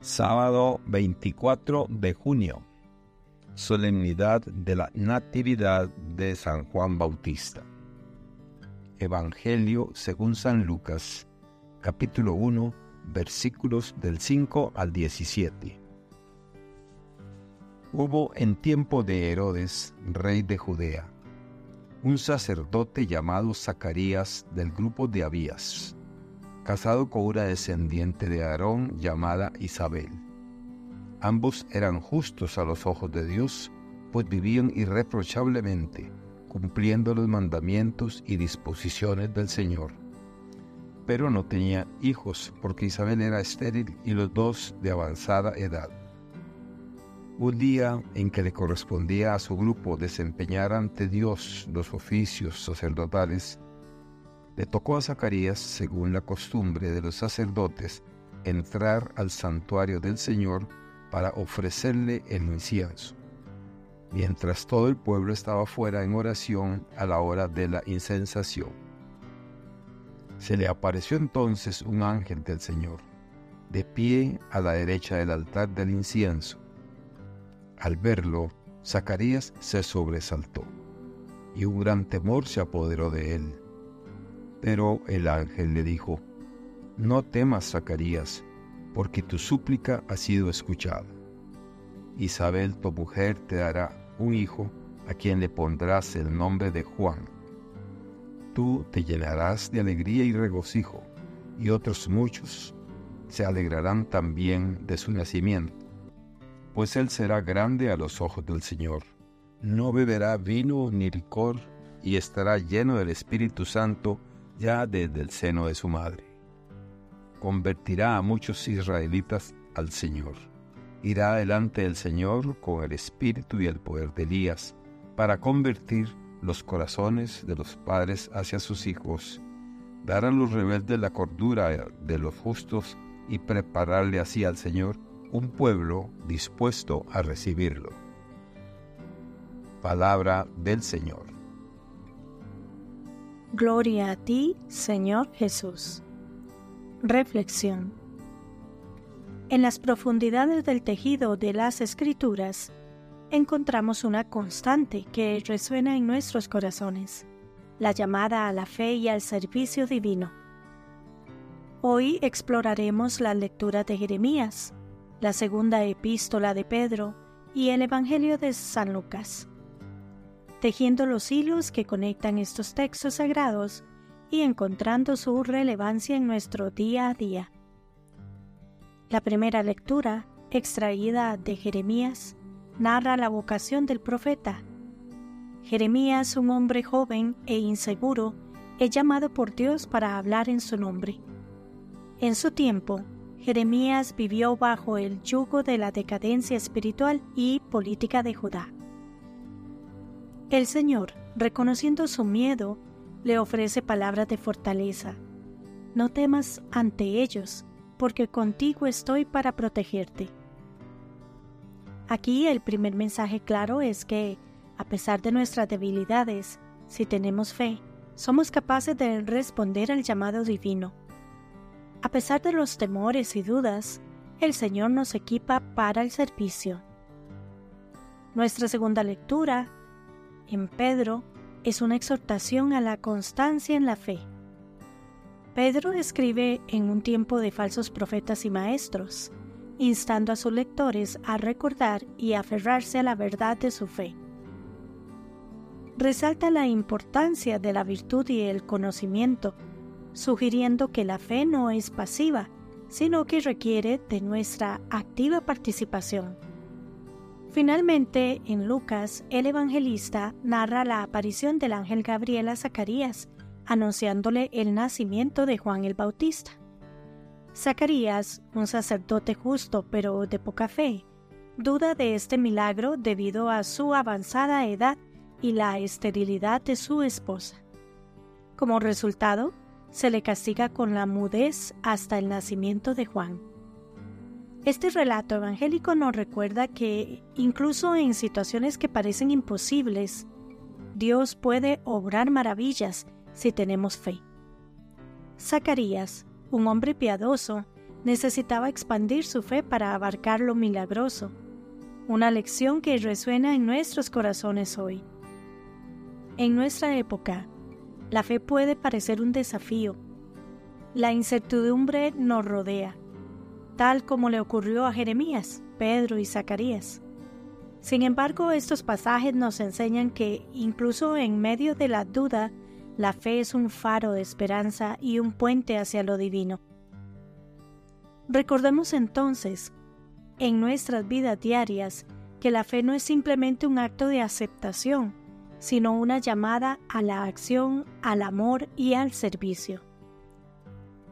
Sábado 24 de junio. Solemnidad de la Natividad de San Juan Bautista. Evangelio según San Lucas, capítulo 1, versículos del 5 al 17. Hubo en tiempo de Herodes, rey de Judea, un sacerdote llamado Zacarías del grupo de Abías casado con una descendiente de Aarón llamada Isabel. Ambos eran justos a los ojos de Dios, pues vivían irreprochablemente, cumpliendo los mandamientos y disposiciones del Señor. Pero no tenía hijos, porque Isabel era estéril y los dos de avanzada edad. Un día en que le correspondía a su grupo desempeñar ante Dios los oficios sacerdotales, le tocó a Zacarías, según la costumbre de los sacerdotes, entrar al santuario del Señor para ofrecerle el incienso, mientras todo el pueblo estaba fuera en oración a la hora de la incensación. Se le apareció entonces un ángel del Señor, de pie a la derecha del altar del incienso. Al verlo, Zacarías se sobresaltó, y un gran temor se apoderó de él pero el ángel le dijo, No temas, Zacarías, porque tu súplica ha sido escuchada. Isabel, tu mujer, te dará un hijo a quien le pondrás el nombre de Juan. Tú te llenarás de alegría y regocijo, y otros muchos se alegrarán también de su nacimiento, pues él será grande a los ojos del Señor. No beberá vino ni licor, y estará lleno del Espíritu Santo ya desde el seno de su madre. Convertirá a muchos israelitas al Señor. Irá delante del Señor con el espíritu y el poder de Elías para convertir los corazones de los padres hacia sus hijos, dar a los rebeldes la cordura de los justos y prepararle así al Señor un pueblo dispuesto a recibirlo. Palabra del Señor. Gloria a ti, Señor Jesús. Reflexión. En las profundidades del tejido de las escrituras, encontramos una constante que resuena en nuestros corazones, la llamada a la fe y al servicio divino. Hoy exploraremos la lectura de Jeremías, la segunda epístola de Pedro y el Evangelio de San Lucas tejiendo los hilos que conectan estos textos sagrados y encontrando su relevancia en nuestro día a día. La primera lectura, extraída de Jeremías, narra la vocación del profeta. Jeremías, un hombre joven e inseguro, es llamado por Dios para hablar en su nombre. En su tiempo, Jeremías vivió bajo el yugo de la decadencia espiritual y política de Judá. El Señor, reconociendo su miedo, le ofrece palabras de fortaleza. No temas ante ellos, porque contigo estoy para protegerte. Aquí el primer mensaje claro es que, a pesar de nuestras debilidades, si tenemos fe, somos capaces de responder al llamado divino. A pesar de los temores y dudas, el Señor nos equipa para el servicio. Nuestra segunda lectura en Pedro es una exhortación a la constancia en la fe. Pedro escribe en un tiempo de falsos profetas y maestros, instando a sus lectores a recordar y aferrarse a la verdad de su fe. Resalta la importancia de la virtud y el conocimiento, sugiriendo que la fe no es pasiva, sino que requiere de nuestra activa participación. Finalmente, en Lucas, el evangelista narra la aparición del ángel Gabriel a Zacarías, anunciándole el nacimiento de Juan el Bautista. Zacarías, un sacerdote justo pero de poca fe, duda de este milagro debido a su avanzada edad y la esterilidad de su esposa. Como resultado, se le castiga con la mudez hasta el nacimiento de Juan. Este relato evangélico nos recuerda que incluso en situaciones que parecen imposibles, Dios puede obrar maravillas si tenemos fe. Zacarías, un hombre piadoso, necesitaba expandir su fe para abarcar lo milagroso, una lección que resuena en nuestros corazones hoy. En nuestra época, la fe puede parecer un desafío. La incertidumbre nos rodea, tal como le ocurrió a Jeremías, Pedro y Zacarías. Sin embargo, estos pasajes nos enseñan que, incluso en medio de la duda, la fe es un faro de esperanza y un puente hacia lo divino. Recordemos entonces, en nuestras vidas diarias, que la fe no es simplemente un acto de aceptación, sino una llamada a la acción, al amor y al servicio.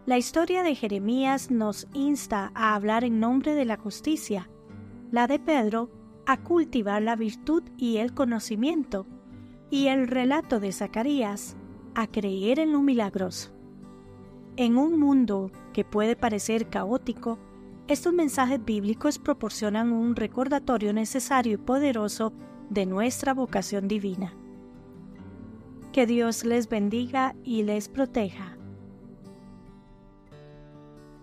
La historia de Jeremías nos insta a hablar en nombre de la justicia, la de Pedro a cultivar la virtud y el conocimiento, y el relato de Zacarías a creer en lo milagroso. En un mundo que puede parecer caótico, estos mensajes bíblicos proporcionan un recordatorio necesario y poderoso de nuestra vocación divina. Que Dios les bendiga y les proteja.